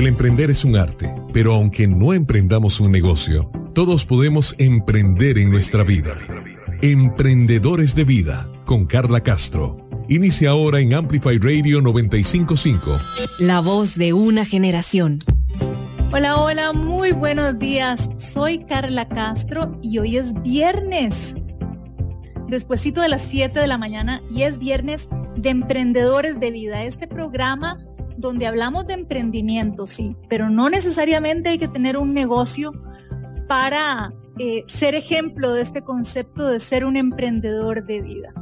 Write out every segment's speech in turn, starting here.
El emprender es un arte, pero aunque no emprendamos un negocio, todos podemos emprender en nuestra vida. Emprendedores de Vida, con Carla Castro. Inicia ahora en Amplify Radio 955. La voz de una generación. Hola, hola, muy buenos días. Soy Carla Castro y hoy es viernes. Despuésito de las 7 de la mañana y es viernes de Emprendedores de Vida. Este programa donde hablamos de emprendimiento, sí, pero no necesariamente hay que tener un negocio para eh, ser ejemplo de este concepto de ser un emprendedor de vida.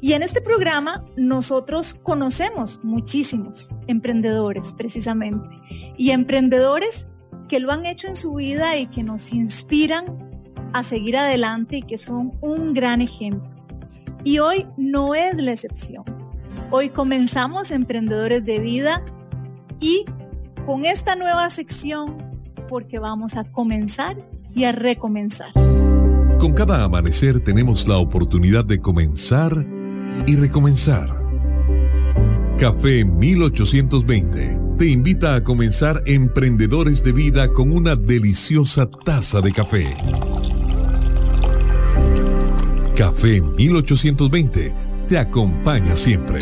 Y en este programa nosotros conocemos muchísimos emprendedores precisamente y emprendedores que lo han hecho en su vida y que nos inspiran a seguir adelante y que son un gran ejemplo. Y hoy no es la excepción. Hoy comenzamos Emprendedores de Vida y con esta nueva sección porque vamos a comenzar y a recomenzar. Con cada amanecer tenemos la oportunidad de comenzar y recomenzar. Café 1820 te invita a comenzar Emprendedores de Vida con una deliciosa taza de café. Café 1820 te acompaña siempre.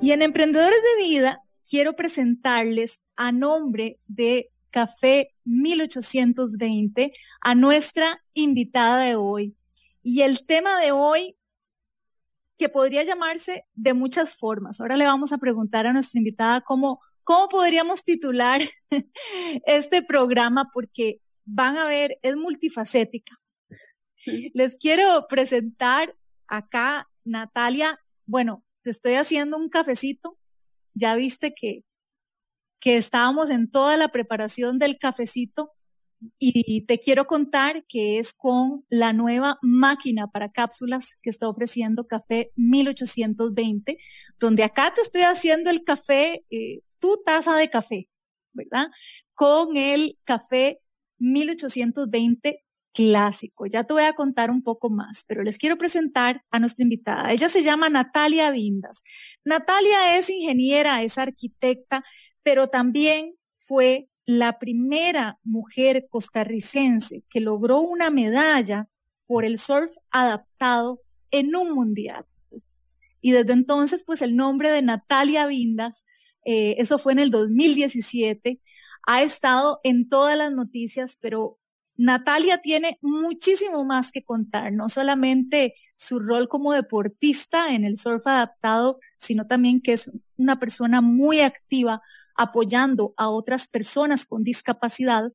Y en Emprendedores de Vida quiero presentarles a nombre de Café 1820 a nuestra invitada de hoy. Y el tema de hoy, que podría llamarse de muchas formas. Ahora le vamos a preguntar a nuestra invitada cómo, cómo podríamos titular este programa, porque van a ver, es multifacética. Les quiero presentar acá, Natalia. Bueno, te estoy haciendo un cafecito. Ya viste que, que estábamos en toda la preparación del cafecito y te quiero contar que es con la nueva máquina para cápsulas que está ofreciendo Café 1820, donde acá te estoy haciendo el café, eh, tu taza de café, ¿verdad? Con el café 1820 clásico. Ya te voy a contar un poco más, pero les quiero presentar a nuestra invitada. Ella se llama Natalia Vindas. Natalia es ingeniera, es arquitecta, pero también fue la primera mujer costarricense que logró una medalla por el surf adaptado en un mundial. Y desde entonces, pues el nombre de Natalia Vindas, eh, eso fue en el 2017, ha estado en todas las noticias, pero Natalia tiene muchísimo más que contar, no solamente su rol como deportista en el surf adaptado, sino también que es una persona muy activa apoyando a otras personas con discapacidad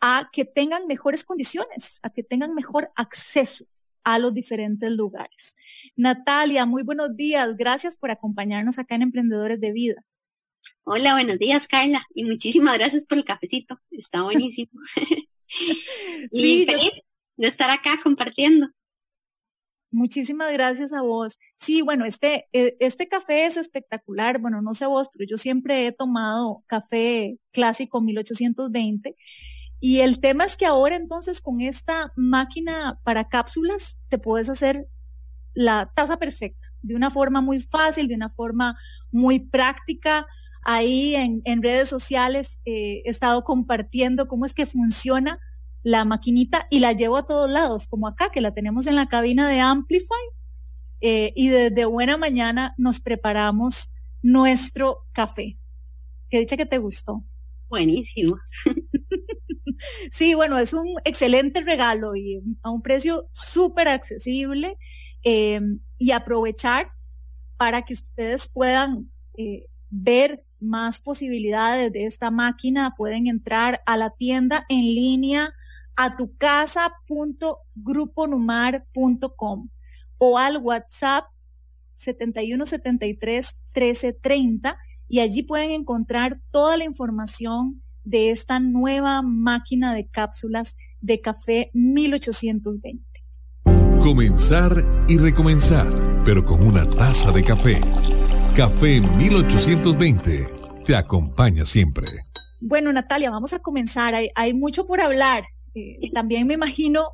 a que tengan mejores condiciones, a que tengan mejor acceso a los diferentes lugares. Natalia, muy buenos días. Gracias por acompañarnos acá en Emprendedores de Vida. Hola, buenos días, Carla. Y muchísimas gracias por el cafecito. Está buenísimo. sí, feliz de estar acá compartiendo. Muchísimas gracias a vos. Sí, bueno, este, e, este café es espectacular. Bueno, no sé vos, pero yo siempre he tomado café clásico 1820. Y el tema es que ahora entonces con esta máquina para cápsulas te puedes hacer la taza perfecta, de una forma muy fácil, de una forma muy práctica. Ahí en, en redes sociales eh, he estado compartiendo cómo es que funciona la maquinita y la llevo a todos lados, como acá, que la tenemos en la cabina de Amplify. Eh, y desde buena mañana nos preparamos nuestro café. Que dicha que te gustó. Buenísimo. sí, bueno, es un excelente regalo y a un precio súper accesible eh, y aprovechar para que ustedes puedan eh, ver más posibilidades de esta máquina. Pueden entrar a la tienda en línea a tu casa.gruponumar.com o al WhatsApp 7173 1330 y allí pueden encontrar toda la información de esta nueva máquina de cápsulas de café 1820. Comenzar y recomenzar, pero con una taza de café. Café 1820 te acompaña siempre. Bueno, Natalia, vamos a comenzar. Hay, mucho por hablar. Eh, también me imagino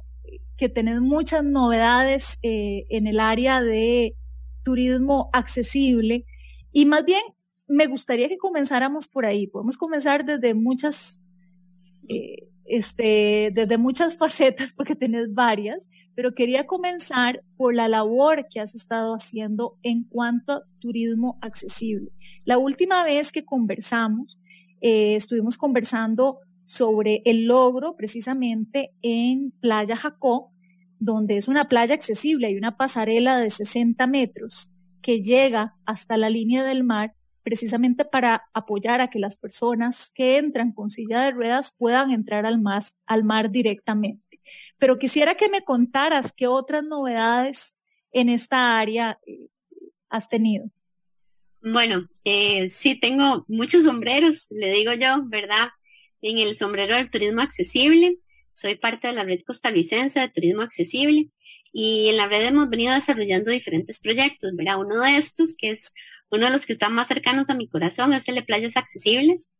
que tenés muchas novedades eh, en el área de turismo accesible y más bien me gustaría que comenzáramos por ahí. Podemos comenzar desde muchas, eh, este, desde muchas facetas, porque tenés varias, pero quería comenzar por la labor que has estado haciendo en cuanto a turismo accesible. La última vez que conversamos, eh, estuvimos conversando sobre el logro precisamente en Playa Jacó, donde es una playa accesible, hay una pasarela de 60 metros que llega hasta la línea del mar precisamente para apoyar a que las personas que entran con silla de ruedas puedan entrar al mar, al mar directamente. Pero quisiera que me contaras qué otras novedades en esta área eh, has tenido. Bueno, eh, sí, tengo muchos sombreros, le digo yo, ¿verdad? En el sombrero del turismo accesible, soy parte de la red costarricense de turismo accesible y en la red hemos venido desarrollando diferentes proyectos, ¿verdad? Uno de estos, que es uno de los que están más cercanos a mi corazón, es el de playas accesibles,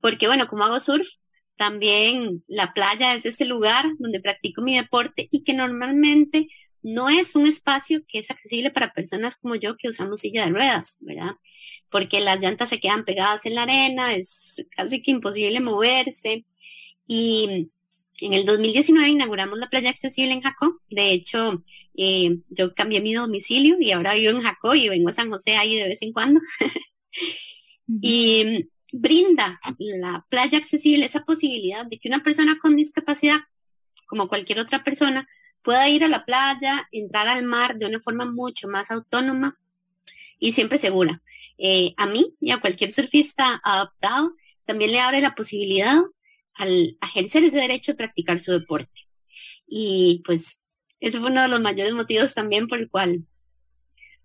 porque bueno, como hago surf, también la playa es ese lugar donde practico mi deporte y que normalmente no es un espacio que es accesible para personas como yo que usamos silla de ruedas, ¿verdad? Porque las llantas se quedan pegadas en la arena, es casi que imposible moverse. Y en el 2019 inauguramos la playa accesible en Jacó. De hecho, eh, yo cambié mi domicilio y ahora vivo en Jacó y vengo a San José ahí de vez en cuando. y brinda la playa accesible esa posibilidad de que una persona con discapacidad, como cualquier otra persona, pueda ir a la playa, entrar al mar de una forma mucho más autónoma y siempre segura. Eh, a mí y a cualquier surfista adaptado también le abre la posibilidad al ejercer ese derecho de practicar su deporte. Y pues ese fue uno de los mayores motivos también por el cual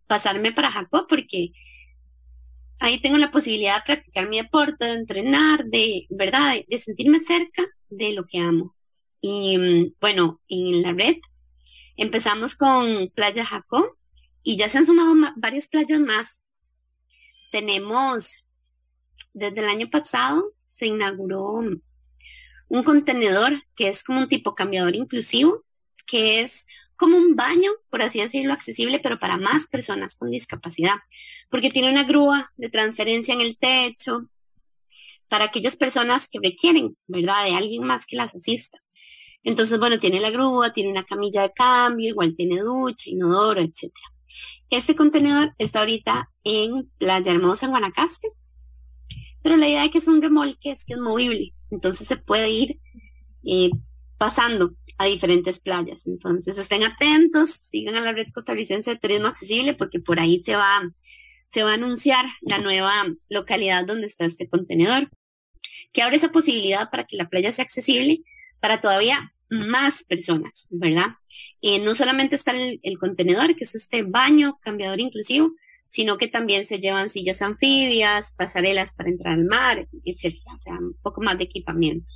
pasarme para Jacob, porque ahí tengo la posibilidad de practicar mi deporte, de entrenar, de, ¿verdad? De, sentirme cerca de lo que amo. Y mm, bueno, en la red empezamos con Playa Jacob y ya se han sumado varias playas más. Tenemos, desde el año pasado, se inauguró un contenedor que es como un tipo cambiador inclusivo, que es como un baño, por así decirlo, accesible, pero para más personas con discapacidad, porque tiene una grúa de transferencia en el techo para aquellas personas que requieren, ¿verdad?, de alguien más que las asista. Entonces, bueno, tiene la grúa, tiene una camilla de cambio, igual tiene ducha, inodoro, etc. Este contenedor está ahorita en Playa Hermosa, en Guanacaste, pero la idea de que es un remolque es que es movible. Entonces se puede ir eh, pasando a diferentes playas. Entonces estén atentos, sigan a la red costarricense de turismo accesible porque por ahí se va, se va a anunciar la nueva localidad donde está este contenedor, que abre esa posibilidad para que la playa sea accesible para todavía más personas, ¿verdad? Eh, no solamente está el, el, contenedor, que es este baño cambiador inclusivo, sino que también se llevan sillas anfibias, pasarelas para entrar al mar, etcétera, o sea, un poco más de equipamiento.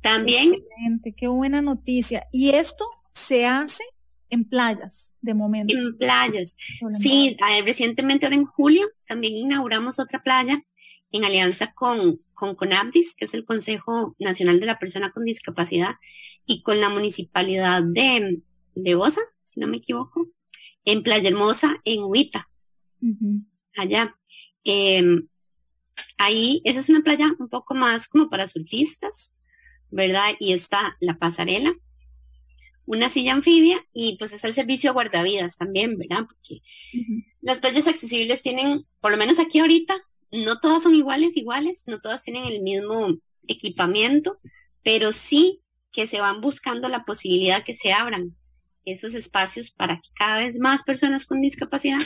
También. Excelente, qué buena noticia. Y esto se hace en playas, de momento. En playas. Sí, recientemente ahora en julio también inauguramos otra playa en alianza con, con CONABDIS, que es el Consejo Nacional de la Persona con Discapacidad, y con la Municipalidad de, de Bosa, si no me equivoco, en Playa Hermosa, en Huita, allá. Em, ahí, esa es una playa un poco más como para surfistas, ¿verdad? Y está la pasarela, una silla anfibia y pues está el servicio guardavidas también, ¿verdad? Porque las playas accesibles tienen, por lo menos aquí ahorita, no todas son iguales, iguales, no todas tienen el mismo equipamiento, pero sí que se van buscando la posibilidad que se abran esos espacios para que cada vez más personas con discapacidad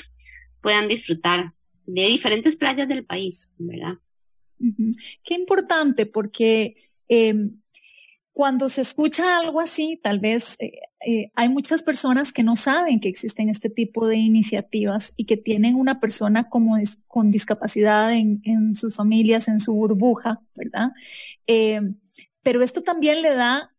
puedan disfrutar de diferentes playas del país, ¿verdad? Qué importante, porque em, cuando se escucha algo así, tal vez eh, eh, hay muchas personas que no saben que existen este tipo de iniciativas y que tienen una persona como con discapacidad en, sus familias, en su burbuja, ¿verdad? Em, pero esto también le da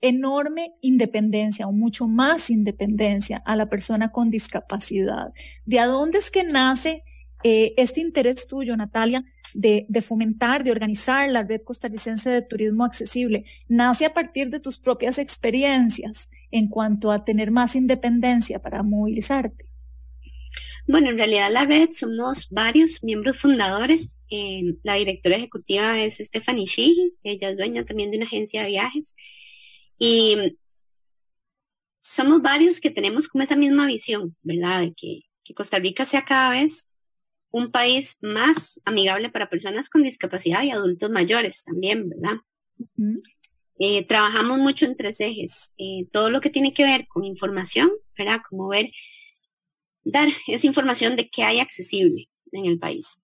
enorme independencia o mucho más independencia a la persona con discapacidad. ¿De dónde es que nace eh, este interés tuyo, Natalia, de, fomentar, de organizar la red costarricense de turismo accesible? ¿Nace a partir de tus propias experiencias en cuanto a tener más independencia para movilizarte? Bueno, en realidad la red somos varios miembros fundadores. Eh, la directora ejecutiva es Stephanie Sheehy, ella es dueña también de una agencia de viajes. Y somos varios que tenemos como esa misma visión, ¿verdad? De que, Costa Rica sea cada vez un país más amigable para personas con discapacidad y adultos mayores también, ¿verdad? Eh, trabajamos mucho en tres ejes. Eh, todo lo que tiene que ver con información, ¿verdad? Como ver dar esa información de qué hay accesible en el país.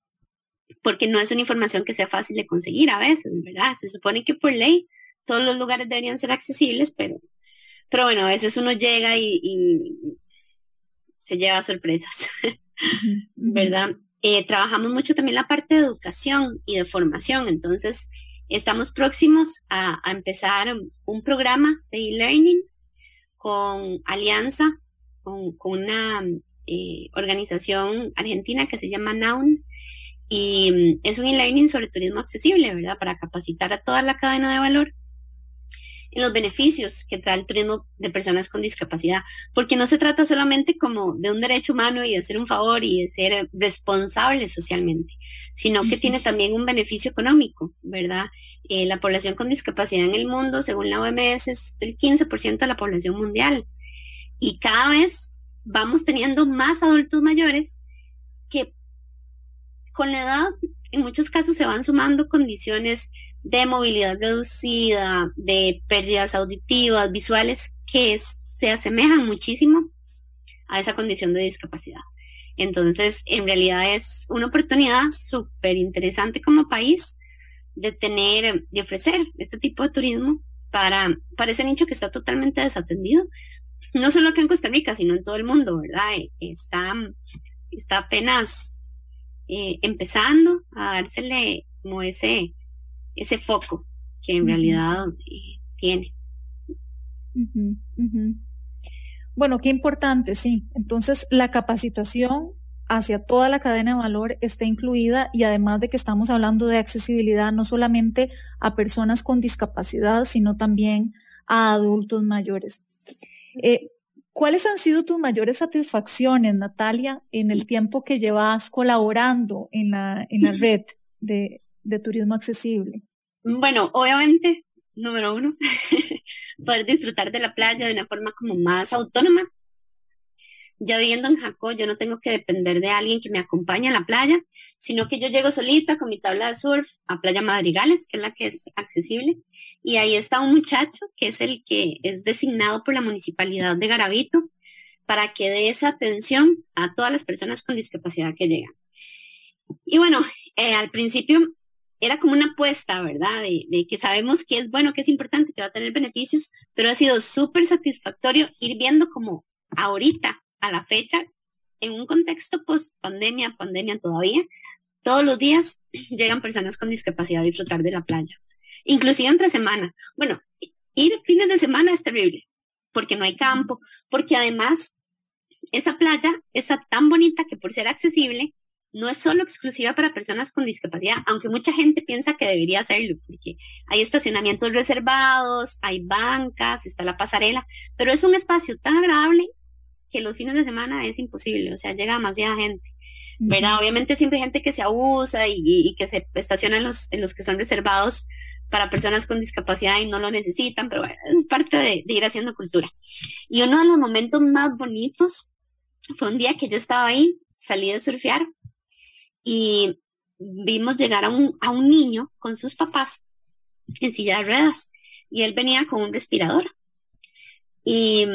Porque no es una información que sea fácil de conseguir a veces, ¿verdad? Se supone que por ley todos los lugares deberían ser accesibles, pero, pero bueno, a veces uno llega y, se lleva sorpresas, ¿verdad? Eh, trabajamos mucho también la parte de educación y de formación, entonces estamos próximos a, empezar un programa de e-learning con alianza con, una eh, organización argentina que se llama NAUN. Y mm, es un e-learning sobre turismo accesible, ¿verdad? Para capacitar a toda la cadena de valor en los beneficios que trae el turismo de personas con discapacidad, porque no se trata solamente como de un derecho humano y de hacer un favor y de ser responsable socialmente, sino que tiene también un beneficio económico, ¿verdad? Eh, la población con discapacidad en el mundo, según la OMS, es el 15% de la población mundial y cada vez vamos teniendo más adultos mayores que con la edad en muchos casos se van sumando condiciones de movilidad reducida, de pérdidas auditivas, visuales, que se asemejan muchísimo a esa condición de discapacidad. Entonces, en realidad es una oportunidad súper interesante como país de tener, de ofrecer este tipo de turismo para, para ese nicho que está totalmente desatendido, no solo acá en Costa Rica, sino en todo el mundo, ¿verdad? Eh, está, está apenas eh, empezando a dársele como ese, ese foco que en realidad eh, tiene. Bueno, qué importante, sí. Entonces, la capacitación hacia toda la cadena de valor está incluida y además de que estamos hablando de accesibilidad no solamente a personas con discapacidad, sino también a adultos mayores. Eh, ¿Cuáles han sido tus mayores satisfacciones, Natalia, en el tiempo que llevas colaborando en la, en la red de, de turismo accesible? Bueno, obviamente, número uno, poder disfrutar de la playa de una forma como más autónoma, ya viviendo en Jacó, yo no tengo que depender de alguien que me acompañe a la playa, sino que yo llego solita con mi tabla de surf a Playa Madrigales, que es la que es accesible, y ahí está un muchacho que es el que es designado por la municipalidad de Garavito para que dé esa atención a todas las personas con discapacidad que llegan. Y bueno, eh, al principio era como una apuesta, ¿verdad? De, de, que sabemos que es bueno, que es importante, que va a tener beneficios, pero ha sido súper satisfactorio ir viendo como ahorita a la fecha, en un contexto post pandemia, pandemia todavía, todos los días llegan personas con discapacidad a disfrutar de la playa, inclusive entre semana. Bueno, ir fines de semana es terrible, porque no hay campo, porque además esa playa es tan bonita que por ser accesible, no es solo exclusiva para personas con discapacidad, aunque mucha gente piensa que debería serlo, porque hay estacionamientos reservados, hay bancas, está la pasarela, pero es un espacio tan agradable que los fines de semana es imposible, o sea, llega demasiada gente, ¿verdad? Obviamente siempre hay gente que se abusa y, que se estaciona en los, en los que son reservados para personas con discapacidad y no lo necesitan, pero bueno, es parte de, ir haciendo cultura. Y uno de los momentos más bonitos fue un día que yo estaba ahí, salí de surfear y vimos llegar a un, a un niño con sus papás en silla de ruedas y él venía con un respirador. Y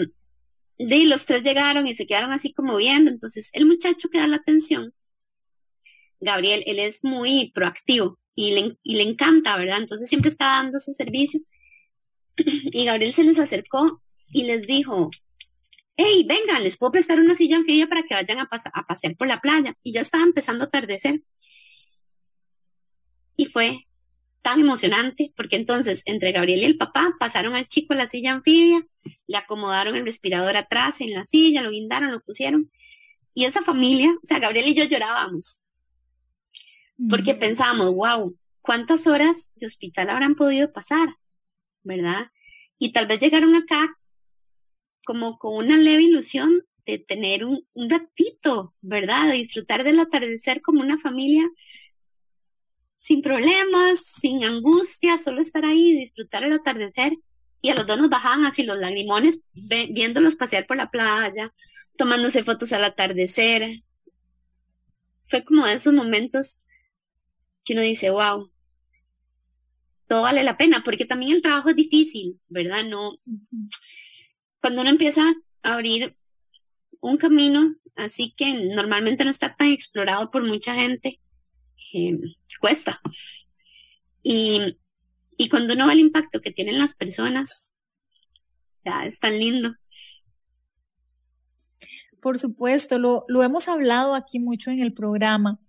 de los tres llegaron y se quedaron así como viendo. Entonces, el muchacho que da la atención, Gabriel, él es muy proactivo y le, y le encanta, ¿verdad? Entonces siempre está dando ese servicio. Y Gabriel se les acercó y les dijo, hey, vengan, les puedo prestar una silla anfibia para que vayan a, a pasear por la playa. Y ya estaba empezando a atardecer. Y fue tan emocionante, porque entonces entre Gabriel y el papá pasaron al chico a la silla anfibia, le acomodaron el respirador atrás en la silla, lo guindaron, lo pusieron. Y esa familia, o sea, Gabriel y yo llorábamos, porque pensábamos, wow, ¿cuántas horas de hospital habrán podido pasar? ¿Verdad? Y tal vez llegaron acá como con una leve ilusión de tener un, ratito, ¿verdad? De disfrutar del atardecer como una familia sin problemas, sin angustia, solo estar ahí, disfrutar el atardecer. Y a los dos nos bajaban así los lagrimones viéndolos pasear por la playa, tomándose fotos al atardecer. Fue como de esos momentos que uno dice, wow, todo vale la pena, porque también el trabajo es difícil, ¿verdad? No, cuando uno empieza a abrir un camino, así que normalmente no está tan explorado por mucha gente, eh, cuesta. Y, y cuando uno ve el impacto que tienen las personas, ya es tan lindo. Por supuesto, lo, lo hemos hablado aquí mucho en el programa,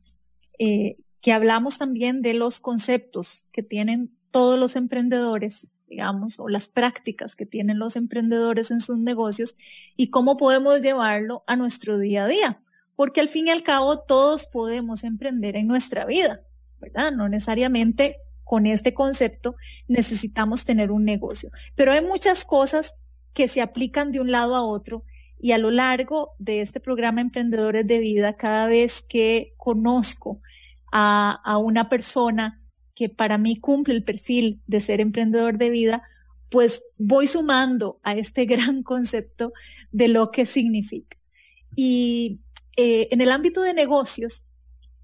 eh, que hablamos también de los conceptos que tienen todos los emprendedores, digamos, o las prácticas que tienen los emprendedores en sus negocios y cómo podemos llevarlo a nuestro día a día. Porque al fin y al cabo todos podemos emprender en nuestra vida, ¿verdad? No necesariamente con este concepto necesitamos tener un negocio, pero hay muchas cosas que se aplican de un lado a otro y a lo largo de este programa Emprendedores de Vida, cada vez que conozco a, a una persona que para mí cumple el perfil de ser emprendedor de vida, pues voy sumando a este gran concepto de lo que significa. Y eh, en el ámbito de negocios,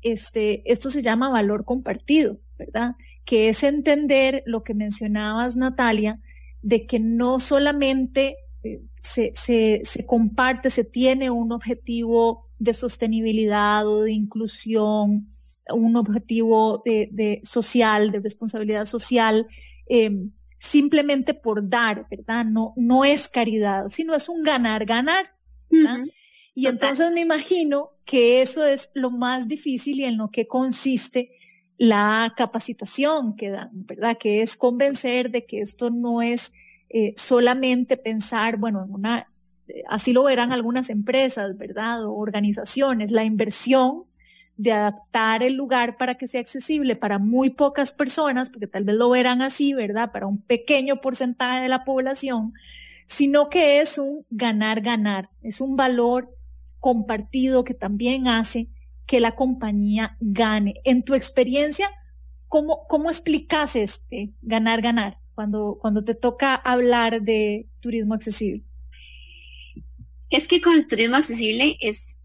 este, esto se llama valor compartido, ¿verdad? Que es entender lo que mencionabas, Natalia, de que no solamente eh, se, se, se, comparte, se tiene un objetivo de sostenibilidad o de inclusión un objetivo de, social, de responsabilidad social, em, simplemente por dar, ¿verdad? No, no es caridad, sino es un ganar, ganar. Y entonces me imagino que eso es lo más difícil y en lo que consiste la capacitación que dan, ¿verdad? Que es convencer de que esto no es eh, solamente pensar, bueno, en una, así lo verán algunas empresas, ¿verdad? O organizaciones, la inversión de adaptar el lugar para que sea accesible para muy pocas personas, porque tal vez lo verán así, ¿verdad? Para un pequeño porcentaje de la población, sino que es un ganar-ganar, es un valor compartido que también hace que la compañía gane. En tu experiencia, ¿cómo, cómo explicas este ganar-ganar cuando, cuando te toca hablar de turismo accesible? Es que con el turismo accesible es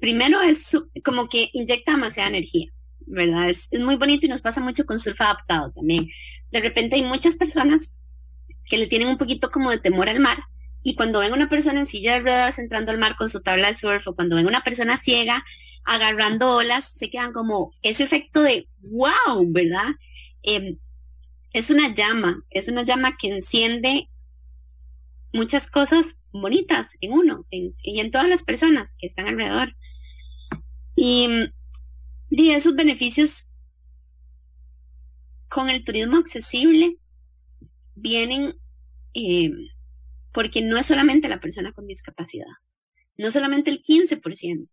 primero es como que inyecta demasiada energía, ¿verdad? Es, muy bonito y nos pasa mucho con surf adaptado también. De repente hay muchas personas que le tienen un poquito como de temor al mar y cuando ven una persona en silla de ruedas entrando al mar con su tabla de surf o cuando ven una persona ciega agarrando olas, se quedan como ese efecto de wow, ¿verdad? Em, es una llama, es una llama que enciende muchas cosas bonitas en uno y en todas las personas que están alrededor. Y, esos beneficios con el turismo accesible vienen eh, porque no es solamente la persona con discapacidad, no solamente el 15%,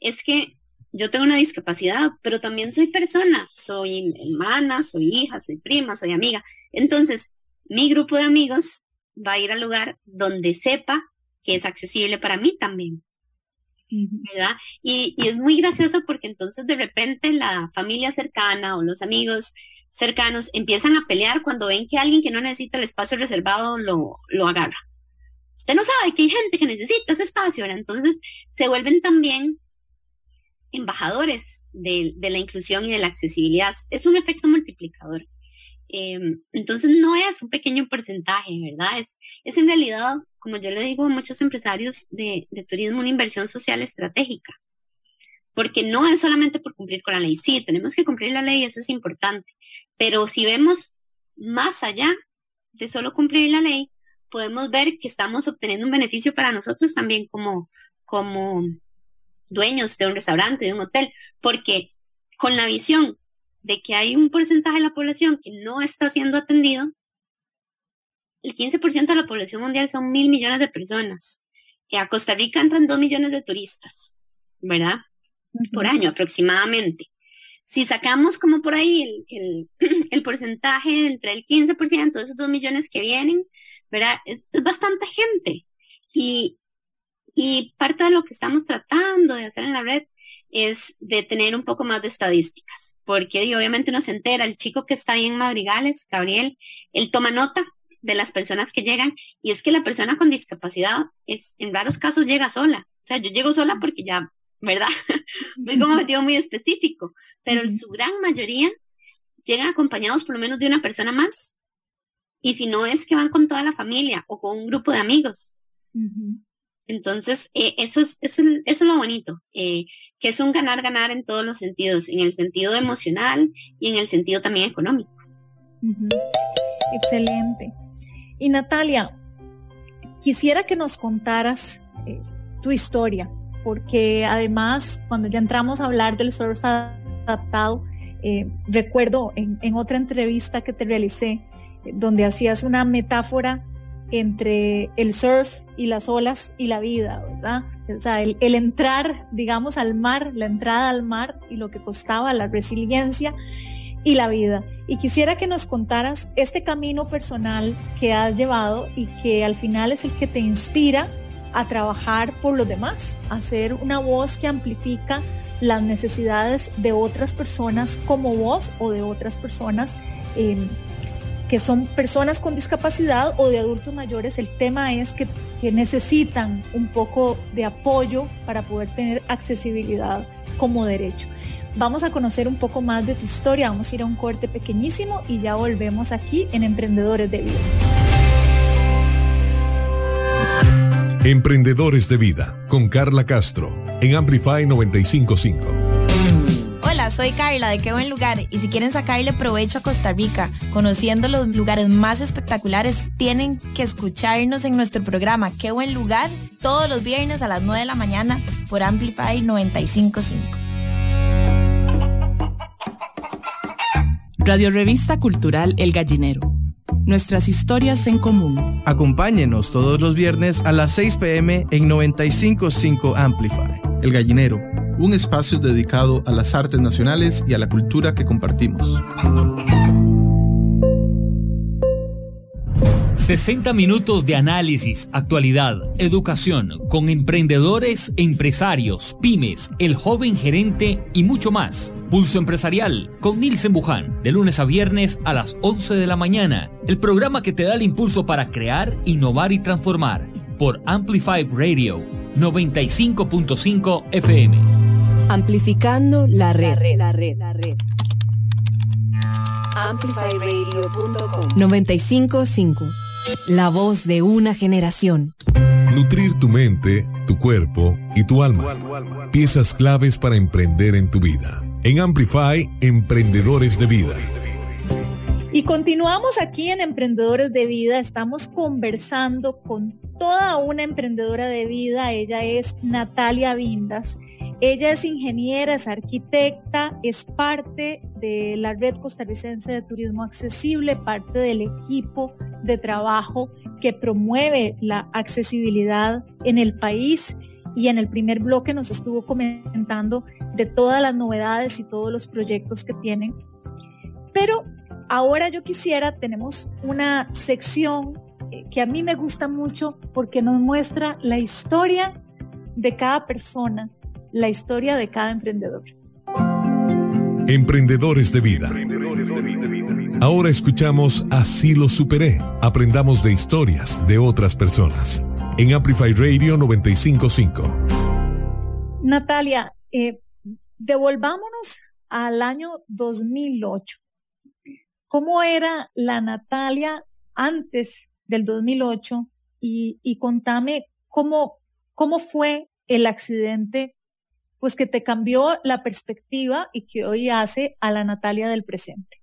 es que yo tengo una discapacidad, pero también soy persona, soy hermana, soy hija, soy prima, soy amiga. Entonces, mi grupo de amigos va a ir al lugar donde sepa que es accesible para mí también. ¿Verdad? Y, es muy gracioso porque entonces de repente la familia cercana o los amigos cercanos empiezan a pelear cuando ven que alguien que no necesita el espacio reservado lo, lo agarra. Usted no sabe que hay gente que necesita ese espacio. Entonces se vuelven también embajadores de, la inclusión y de la accesibilidad. Es un efecto multiplicador. Em, entonces no es un pequeño porcentaje, ¿verdad? Es, es en realidad como yo le digo a muchos empresarios de, turismo, una inversión social estratégica. Porque no es solamente por cumplir con la ley. Sí, tenemos que cumplir la ley, eso es importante. Pero si vemos más allá de solo cumplir la ley, podemos ver que estamos obteniendo un beneficio para nosotros también como, como dueños de un restaurante, de un hotel, porque con la visión de que hay un porcentaje de la población que no está siendo atendido, el 15% de la población mundial son mil millones de personas. Y a Costa Rica entran dos millones de turistas, ¿verdad? Por año aproximadamente. Si sacamos como por ahí el, el, porcentaje entre el 15% de esos dos millones que vienen, ¿verdad? Es, bastante gente. Y Y parte de lo que estamos tratando de hacer en la red es de tener un poco más de estadísticas, porque obviamente uno se entera, el chico que está ahí en Madrigales, Gabriel, él toma nota de las personas que llegan y es que la persona con discapacidad es en raros casos llega sola. O sea, yo llego sola porque ya, ¿verdad? Vengo un objetivo muy específico, pero en su gran mayoría llegan acompañados por lo menos de una persona más. Y si no es que van con toda la familia o con un grupo de amigos. Entonces, eh, eso, es, eso, es lo bonito, eh, que es un ganar-ganar en todos los sentidos, en el sentido emocional y en el sentido también económico. Excelente. Y Natalia, quisiera que nos contaras eh, tu historia, porque además cuando ya entramos a hablar del surf adaptado, recuerdo en, en, otra entrevista que te realicé, donde hacías una metáfora entre el surf y las olas y la vida, ¿verdad? O sea, el, entrar, digamos, al mar, la entrada al mar y lo que costaba la resiliencia y la vida. Y quisiera que nos contaras este camino personal que has llevado y que al final es el que te inspira a trabajar por los demás, a ser una voz que amplifica las necesidades de otras personas como vos o de otras personas eh, que son personas con discapacidad o de adultos mayores, el tema es que, necesitan un poco de apoyo para poder tener accesibilidad como derecho. Vamos a conocer un poco más de tu historia, vamos a ir a un corte pequeñísimo y ya volvemos aquí en Emprendedores de Vida. Emprendedores de Vida con Carla Castro en Amplify 955 soy Carla de Qué Buen Lugar y si quieren sacarle provecho a Costa Rica, conociendo los lugares más espectaculares, tienen que escucharnos en nuestro programa Qué Buen Lugar todos los viernes a las 9 de la mañana por Amplify 955. Radio Revista Cultural El Gallinero. Nuestras historias en común. Acompáñenos todos los viernes a las 6 pm en 955 Amplify. El Gallinero un espacio dedicado a las artes nacionales y a la cultura que compartimos. 60 minutos de análisis, actualidad, educación, con emprendedores, empresarios, pymes, el joven gerente y mucho más. Pulso Empresarial con Nilsen Buján, de lunes a viernes a las 11 de la mañana. El programa que te da el impulso para crear, innovar y transformar. Por Amplify Radio 95.5 FM. Amplificando la red. La red, 955. La voz de una generación. Nutrir tu mente, tu cuerpo y tu alma. Piezas claves para emprender en tu vida. En Amplify, Emprendedores de Vida. Y continuamos aquí en Emprendedores de Vida. Estamos conversando con toda una emprendedora de vida. Ella es Natalia Vindas. Ella es ingeniera, es arquitecta, es parte de la Red Costarricense de Turismo Accesible, parte del equipo de trabajo que promueve la accesibilidad en el país y en el primer bloque nos estuvo comentando de todas las novedades y todos los proyectos que tienen. Pero ahora yo quisiera, tenemos una sección que a mí me gusta mucho porque nos muestra la historia de cada persona la historia de cada emprendedor. Emprendedores de vida. Ahora escuchamos Así lo superé. Aprendamos de historias de otras personas. En Amplify Radio 955. Natalia, eh, devolvámonos al año 2008. ¿Cómo era la Natalia antes del 2008? Y, y contame cómo, cómo fue el accidente pues que te cambió la perspectiva y que hoy hace a la Natalia del presente?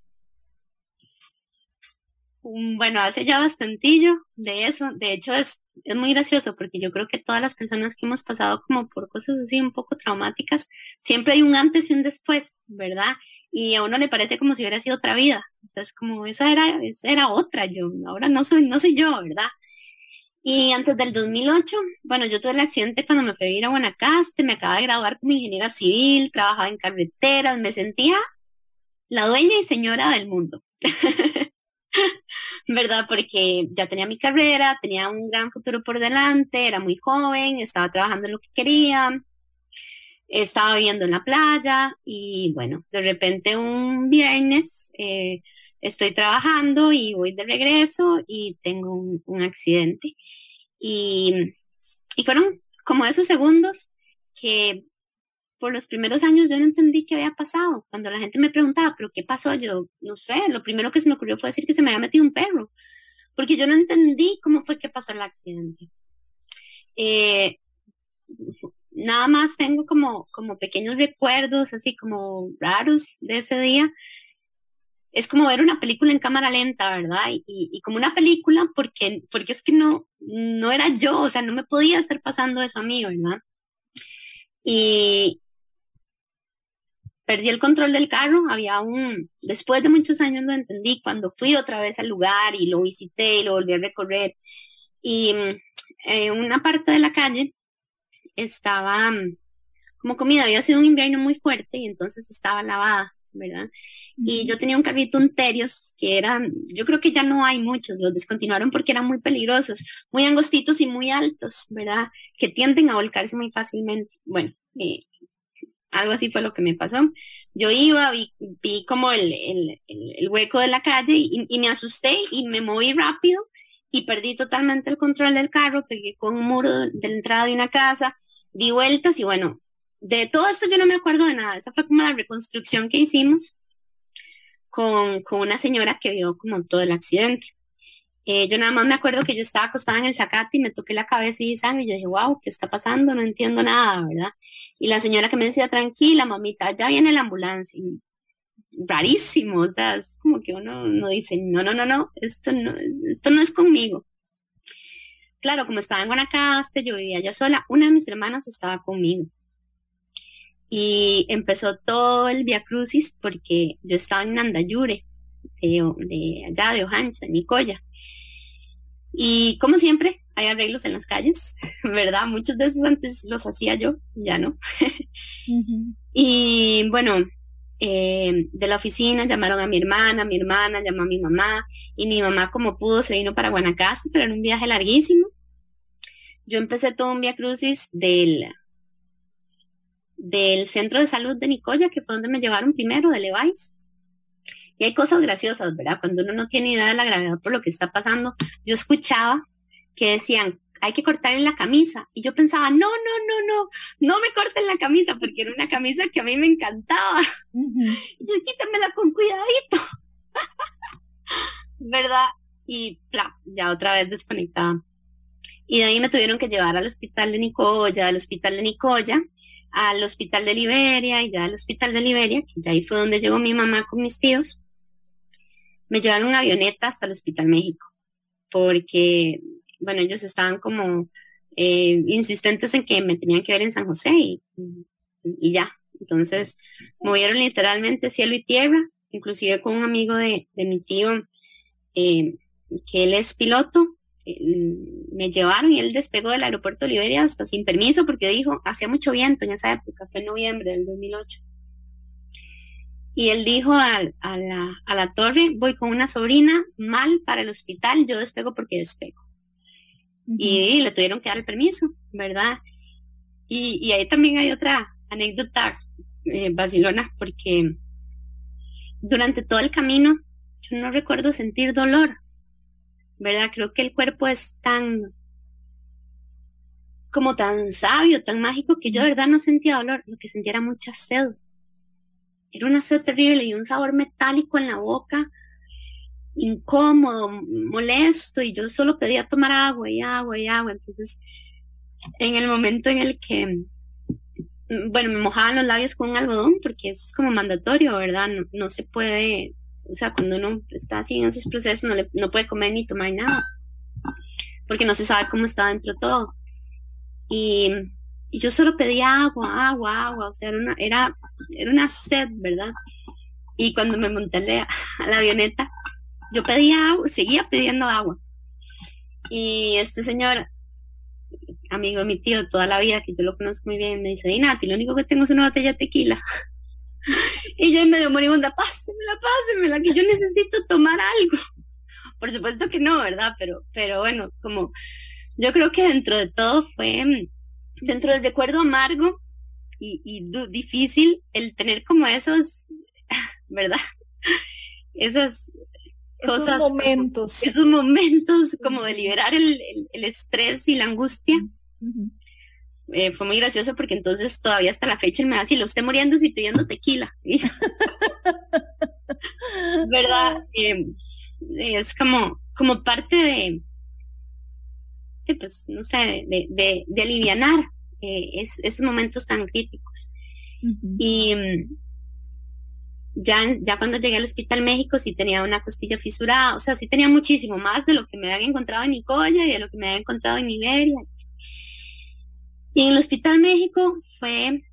Mm, bueno, hace ya bastantillo de eso. De hecho, es, es muy gracioso porque yo creo que todas las personas que hemos pasado como por cosas así un poco traumáticas, siempre hay un antes y un después, ¿verdad? Y a uno le parece como si hubiera sido otra vida. O sea, es como, esa era, esa era otra yo, ahora no soy, no soy yo, ¿verdad? Y antes del 2008, bueno, yo tuve el accidente cuando me fui a ir a Guanacaste, me acababa de graduar como ingeniera civil, trabajaba en carreteras, me sentía la dueña y señora del mundo. ¿verdad? Porque ya tenía mi carrera, tenía un gran futuro por delante, era muy joven, estaba trabajando en lo que quería, estaba viviendo en la playa y bueno, de repente un viernes eh, estoy trabajando y voy de regreso y tengo un, accidente. Y, y fueron como esos segundos que por los primeros años yo no entendí qué había pasado. Cuando la gente me preguntaba, ¿pero qué pasó? Yo no sé, lo primero que se me ocurrió fue decir que se me había metido un perro, porque yo no entendí cómo fue que pasó el accidente. Eh, nada más tengo como, como pequeños recuerdos, así como raros de ese día. Es como ver una película en cámara lenta, ¿verdad? Y, y, como una película porque, porque es que no, no era yo, o sea, no me podía estar pasando eso a mí, ¿verdad? Y, perdí el control del carro, había un, después de muchos años lo entendí, cuando fui otra vez al lugar y lo visité y lo volví a recorrer, y en una parte de la calle estaba mm, como comida, había sido un invierno muy fuerte y entonces estaba lavada, ¿verdad? Y yo tenía un carrito, un Terios, que eran, yo creo que ya no hay muchos, los descontinuaron porque eran muy peligrosos, muy angostitos y muy altos, ¿verdad? Que tienden a volcarse muy fácilmente. Bueno, eh, algo así fue lo que me pasó. Yo iba, vi, vi como el, el, hueco de la calle y, me asusté y me moví rápido y perdí totalmente el control del carro, pegué con un muro de la entrada de una casa, di vueltas y bueno, de todo esto yo no me acuerdo de nada. Esa fue como la reconstrucción que hicimos con, con una señora que vio como todo el accidente. Eh, yo nada más me acuerdo que yo estaba acostada en el zacate y me toqué la cabeza y sangre y yo dije, wow, ¿qué está pasando? No entiendo nada, ¿verdad? Y la señora que me decía, tranquila, mamita, ya viene la ambulancia. Rarísimo, o sea, es como que uno no dice, no, no, no, no, esto no, esto no es conmigo. Claro, como estaba en Guanacaste, yo vivía allá sola, una de mis hermanas estaba conmigo. Y empezó todo el Via Crucis porque yo estaba en Nandayure, de, de allá de Ojancha, Nicoya. Y como siempre, hay arreglos en las calles, ¿verdad? Muchos de esos antes los hacía yo, ya no. Y bueno, eh, de la oficina llamaron a mi hermana, mi hermana llamó a mi mamá y mi mamá como pudo se vino para Guanacaste, pero en un viaje larguísimo. Yo empecé todo un via crucis del, del centro de salud de Nicoya, que fue donde me llevaron primero, de Levi's. Y hay cosas graciosas, ¿verdad? Cuando uno no tiene idea de la gravedad por lo que está pasando. Yo escuchaba que decían, hay que cortarle la camisa. Y yo pensaba, no, no, no, no, no me corten la camisa, porque era una camisa que a mí me encantaba. Y yo quítamela con cuidadito. ¿Verdad? Y ya otra vez desconectada. Y de ahí me tuvieron que llevar al hospital de Nicoya, al hospital de Nicoya, al hospital de Liberia y ya al hospital de Liberia, que ya ahí fue donde llegó mi mamá con mis tíos me llevaron una avioneta hasta el Hospital México, porque, bueno, ellos estaban como eh, insistentes en que me tenían que ver en San José y, ya. Entonces, movieron literalmente cielo y tierra, inclusive con un amigo de, mi tío, eh, que él es piloto, me llevaron y él despegó del aeropuerto de Liberia hasta sin permiso porque dijo, hacía mucho viento en esa época, fue en noviembre del 2008 y él dijo a, la, torre, voy con una sobrina mal para el hospital, yo despego porque despego. Y le tuvieron que dar el permiso, ¿verdad? Y, ahí también hay otra anécdota eh, porque durante todo el camino yo no recuerdo sentir dolor, ¿verdad? Creo que el cuerpo es tan como tan sabio, tan mágico, que yo de verdad no sentía dolor, lo que sentía era mucha sed. Era una sed terrible y un sabor metálico en la boca, incómodo, molesto, y yo solo pedía tomar agua y agua y agua. Entonces, en el momento en el que, mm, bueno, me mojaban los labios con un algodón, porque eso es como mandatorio, ¿verdad? No, se puede, o sea, cuando uno está así en esos procesos, no, le, no puede comer ni tomar nada, porque no se sabe cómo está dentro todo. Y yo solo pedía agua, agua, agua, o sea, era una, era, era una sed, ¿verdad? Y cuando me monté a la avioneta, yo pedía agua, seguía pidiendo agua. Y este señor, amigo de mi tío toda la vida, que yo lo conozco muy bien, me dice, Dinati, lo único que tengo es una botella de tequila. y yo en medio moribunda, pásemela, pásemela, que yo necesito tomar algo. por supuesto que no, ¿verdad? Pero, pero bueno, como yo creo que dentro de todo fue, mm, dentro del recuerdo amargo y, difícil, el tener como esos, ¿verdad? Esas esos momentos. Esos momentos como de liberar el, estrés y la angustia. Eh, fue muy gracioso porque entonces todavía hasta la fecha él me hace, lo esté muriendo y pidiendo tequila. ¿Verdad? Eh, es como, como parte de, pues, no sé, de, de, de alivianar eh, esos momentos tan críticos. Y mm, ya, ya cuando llegué al Hospital México sí tenía una costilla fisurada, o sea, sí tenía muchísimo más de lo que me había encontrado en Nicoya y de lo que me había encontrado en Iberia. Y en el Hospital México fue,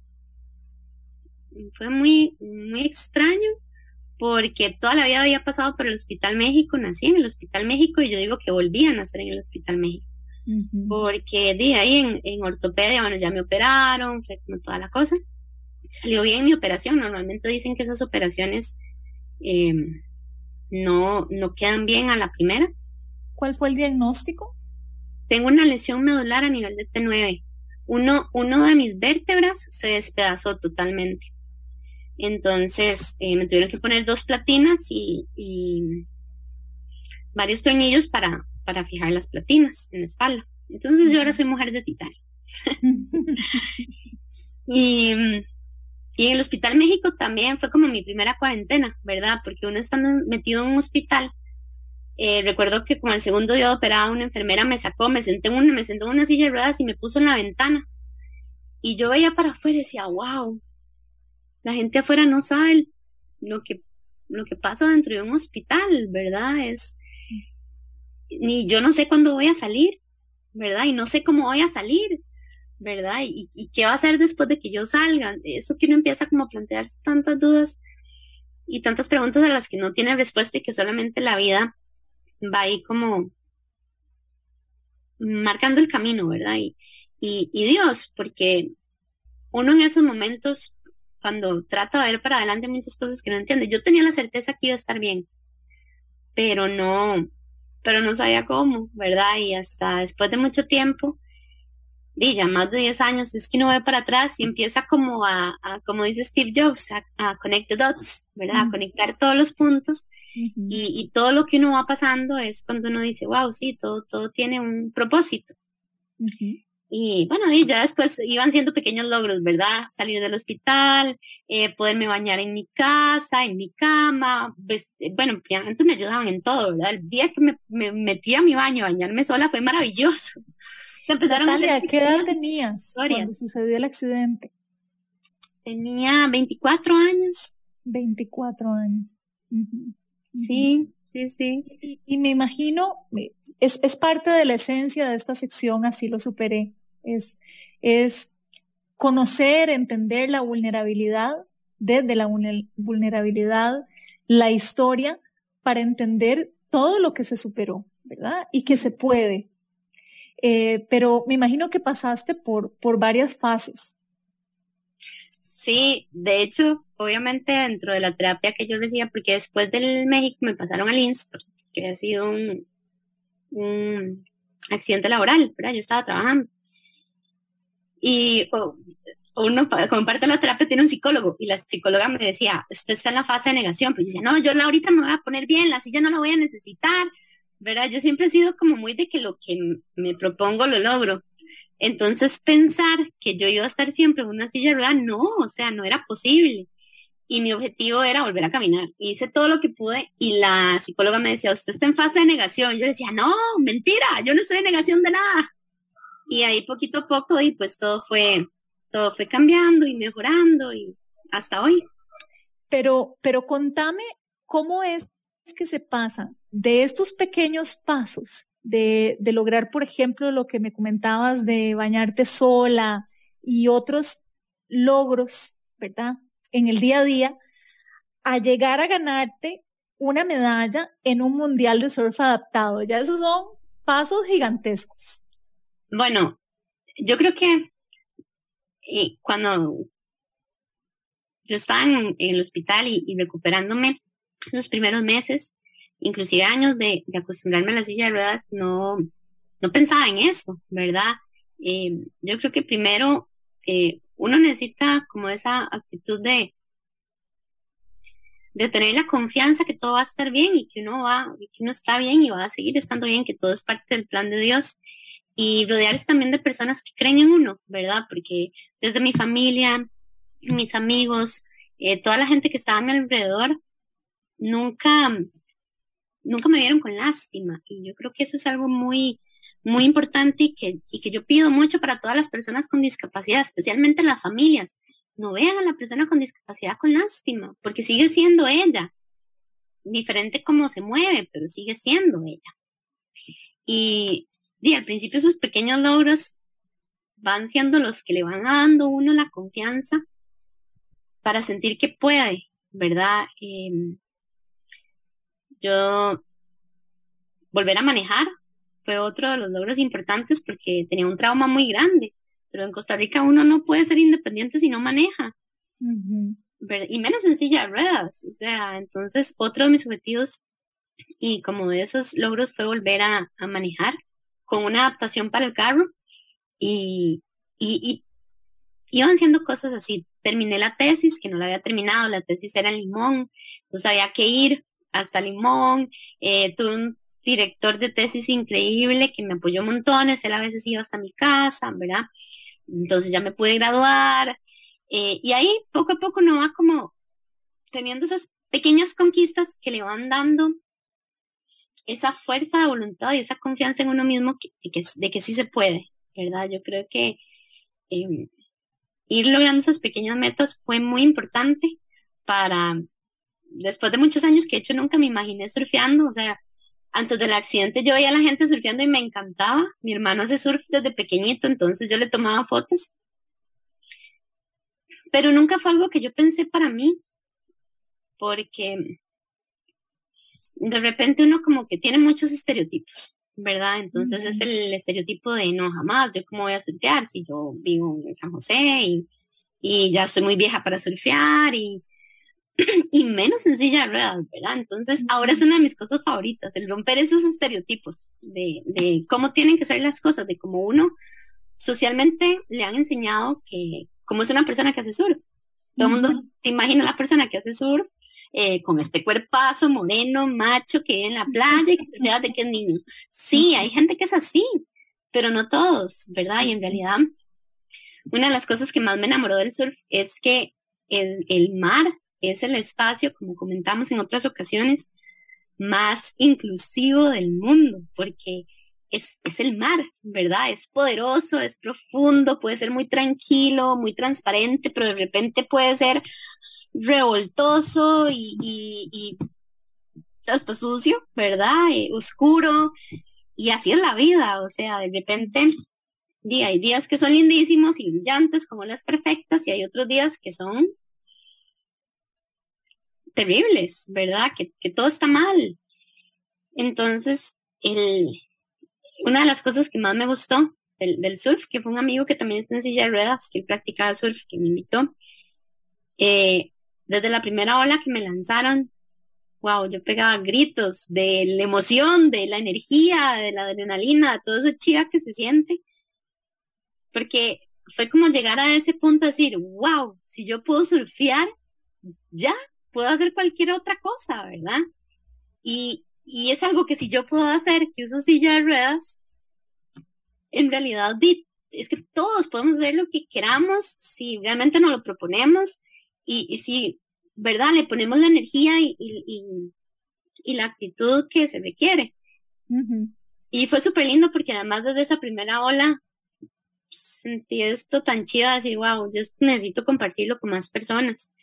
fue muy, muy extraño porque toda la vida había pasado por el Hospital México, nací en el Hospital México y yo digo que volví a nacer en el Hospital México. Porque de ahí en, en, ortopedia, bueno, ya me operaron, fue como toda la cosa. Salió bien mi operación. Normalmente dicen que esas operaciones em, no, no quedan bien a la primera. ¿Cuál fue el diagnóstico? Tengo una lesión medular a nivel de T9. Uno, uno de mis vértebras se despedazó totalmente. Entonces eh, me tuvieron que poner dos platinas y, varios tornillos para, para fijar las platinas en la espalda. Entonces yo ahora soy mujer de titanio. y, y, en el Hospital México también fue como mi primera cuarentena, ¿verdad? Porque uno está metido en un hospital. Eh, recuerdo que como el segundo día operada, una enfermera me sacó, me senté, en una, me senté en una silla de ruedas y me puso en la ventana. Y yo veía para afuera y decía, wow, la gente afuera no sabe lo que, lo que pasa dentro de un hospital, ¿verdad? Es, ni yo no sé cuándo voy a salir, ¿verdad? Y no sé cómo voy a salir, ¿verdad? Y, qué va a hacer después de que yo salga. Eso que uno empieza como a plantear tantas dudas y tantas preguntas a las que no tiene respuesta y que solamente la vida va ahí como marcando el camino, ¿verdad? Y, y, y Dios, porque uno en esos momentos cuando trata de ver para adelante muchas cosas que no entiende. Yo tenía la certeza que iba a estar bien, pero no, pero no sabía cómo, ¿verdad? Y hasta después de mucho tiempo, y ya más de 10 años, es que no ve para atrás y empieza como a, como dice Steve Jobs, a, a connect the dots, ¿verdad? A conectar todos los puntos y, todo lo que uno va pasando es cuando uno dice, wow, sí, todo, todo tiene un propósito. Y bueno, y ya después iban siendo pequeños logros, ¿verdad? Salir del hospital, eh, poderme bañar en mi casa, en mi cama. bueno, antes me ayudaban en todo, ¿verdad? El día que me, metí a mi baño a bañarme sola fue maravilloso. Natalia, ¿qué edad tenías cuando sucedió el accidente? Tenía 24 años. 24 años. Sí, sí, sí. Y, me imagino, es, es parte de la esencia de esta sección, así lo superé es, es conocer, entender la vulnerabilidad, desde la vulnerabilidad, la historia, para entender todo lo que se superó, ¿verdad? Y que se puede. Eh, pero me imagino que pasaste por, por varias fases. Sí, de hecho, obviamente dentro de la terapia que yo recibía, porque después del México me pasaron al INS, porque ha sido un, accidente laboral, ¿verdad? Yo estaba trabajando y uno como parte de la terapia tiene un psicólogo y la psicóloga me decía, usted está en la fase de negación, pues dice, no, yo ahorita me voy a poner bien, la silla no la voy a necesitar, ¿verdad? Yo siempre he sido como muy de que lo que me propongo lo logro. Entonces pensar que yo iba a estar siempre en una silla de no, o sea, no era posible. Y mi objetivo era volver a caminar. Hice todo lo que pude y la psicóloga me decía, usted está en fase de negación. Yo decía, no, mentira, yo no estoy en negación de nada. Y ahí poquito a poco y pues todo fue, todo fue cambiando y mejorando y hasta hoy. Pero, pero contame cómo es que se pasa de estos pequeños pasos de, de lograr, por ejemplo, lo que me comentabas de bañarte sola y otros logros, ¿verdad? En el día a día, a llegar a ganarte una medalla en un mundial de surf adaptado. Ya esos son pasos gigantescos. Bueno, yo creo que y cuando yo estaba en, el hospital y, recuperándome los primeros meses, inclusive años de, acostumbrarme a la silla de ruedas, no, no pensaba en eso, ¿verdad? Eh, yo creo que primero eh, uno necesita como esa actitud de, de tener la confianza que todo va a estar bien y que uno va, que uno está bien y va a seguir estando bien, que todo es parte del plan de Dios. Y rodearse también de personas que creen en uno, ¿verdad? Porque desde mi familia, mis amigos, eh, toda la gente que estaba a mi alrededor, nunca, nunca me vieron con lástima. Y yo creo que eso es algo muy, muy importante y que, y que yo pido mucho para todas las personas con discapacidad, especialmente las familias. No vean a la persona con discapacidad con lástima, porque sigue siendo ella. Diferente como se mueve, pero sigue siendo ella. Y, y al principio esos pequeños logros van siendo los que le van dando uno la confianza para sentir que puede, ¿verdad? Em, yo volver a manejar fue otro de los logros importantes porque tenía un trauma muy grande, pero en Costa Rica uno no puede ser independiente si no maneja. Y menos sencilla de ruedas. O sea, entonces otro de mis objetivos y como de esos logros fue volver a, manejar con una adaptación para el carro y, y, iban siendo cosas así. Terminé la tesis, que no la había terminado, la tesis era en Limón, entonces había que ir hasta Limón, eh, tuve un director de tesis increíble que me apoyó montones, él a veces iba hasta mi casa, ¿verdad? Entonces ya me pude graduar eh, y ahí poco a poco uno va como teniendo esas pequeñas conquistas que le van dando esa fuerza de voluntad y esa confianza en uno mismo de, que, sí se puede, ¿verdad? Yo creo que em, ir logrando esas pequeñas metas fue muy importante para, después de muchos años que de hecho nunca me imaginé surfeando, o sea, antes del accidente yo veía a la gente surfeando y me encantaba. Mi hermano hace surf desde pequeñito, entonces yo le tomaba fotos. Pero nunca fue algo que yo pensé para mí, porque de repente uno como que tiene muchos estereotipos, ¿verdad? Entonces es el estereotipo de no jamás, yo cómo voy a surfear si yo vivo en San José y, y ya estoy muy vieja para surfear y y menos sencilla de ruedas, ¿verdad? Entonces, ahora es una de mis cosas favoritas, el romper esos estereotipos de, de cómo tienen que ser las cosas, de cómo uno socialmente le han enseñado que, como es una persona que hace surf, todo el mundo se imagina la persona que hace surf eh, con este cuerpazo moreno, macho, que vive en la playa y que de que es niño. Sí, hay gente que es así, pero no todos, ¿verdad? Y en realidad, una de las cosas que más me enamoró del surf es que el, el mar es el espacio, como comentamos en otras ocasiones, más inclusivo del mundo, porque es, es, el mar, ¿verdad? Es poderoso, es profundo, puede ser muy tranquilo, muy transparente, pero de repente puede ser revoltoso y, y, hasta sucio, ¿verdad? Eh, oscuro. Y así es la vida, o sea, de repente hay días que son lindísimos y brillantes como las perfectas y hay otros días que son terribles, ¿verdad? Que, todo está mal. Entonces, una de las cosas que más me gustó del, surf, que fue un amigo que también está en silla de ruedas, que practicaba surf, que me invitó, eh, desde la primera ola que me lanzaron, wow, yo pegaba gritos de la emoción, de la energía, de la adrenalina, de todo eso chiva que se siente, porque fue como llegar a ese punto de decir, wow, si yo puedo surfear, ya, puedo hacer cualquier otra cosa, ¿verdad? Y, y es algo que si yo puedo hacer, que uso silla de ruedas, en realidad es que todos podemos hacer lo que queramos si realmente nos lo proponemos y, si, ¿verdad? Le ponemos la energía y, y, la actitud que se requiere. Y fue súper lindo porque además desde esa primera ola sentí esto tan chido, decir, wow, yo necesito compartirlo con más personas.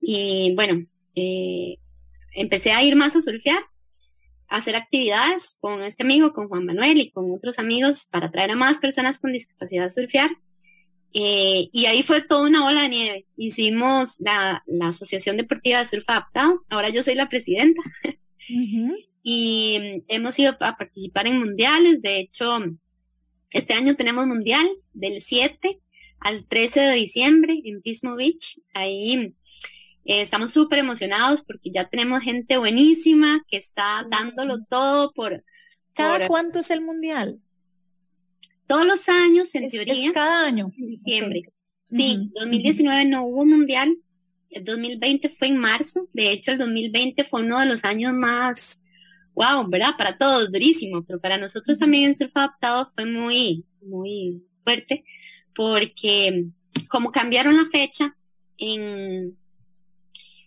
Y bueno, eh, empecé a ir más a surfear, a hacer actividades con este amigo, con Juan Manuel y con otros amigos para traer a más personas con discapacidad a surfear. Eh, y ahí fue toda una ola de nieve. Hicimos la, Asociación Deportiva de Surf Adaptado. Ahora yo soy la presidenta. Y hemos ido a participar en mundiales. De hecho, este año tenemos mundial del 7 al 13 de diciembre en Pismo Beach. Ahí Eh, estamos súper emocionados porque ya tenemos gente buenísima que está dándolo todo por... ¿Cada cuánto es el mundial? Todos los años, en teoría. Es cada año. En diciembre. Sí, 2019 no hubo mundial, el 2020 fue en marzo, de hecho el 2020 fue uno de los años más, wow, ¿verdad? Para todos, durísimo, pero para nosotros también en Surf Adaptado fue muy, muy fuerte, porque como cambiaron la fecha, en,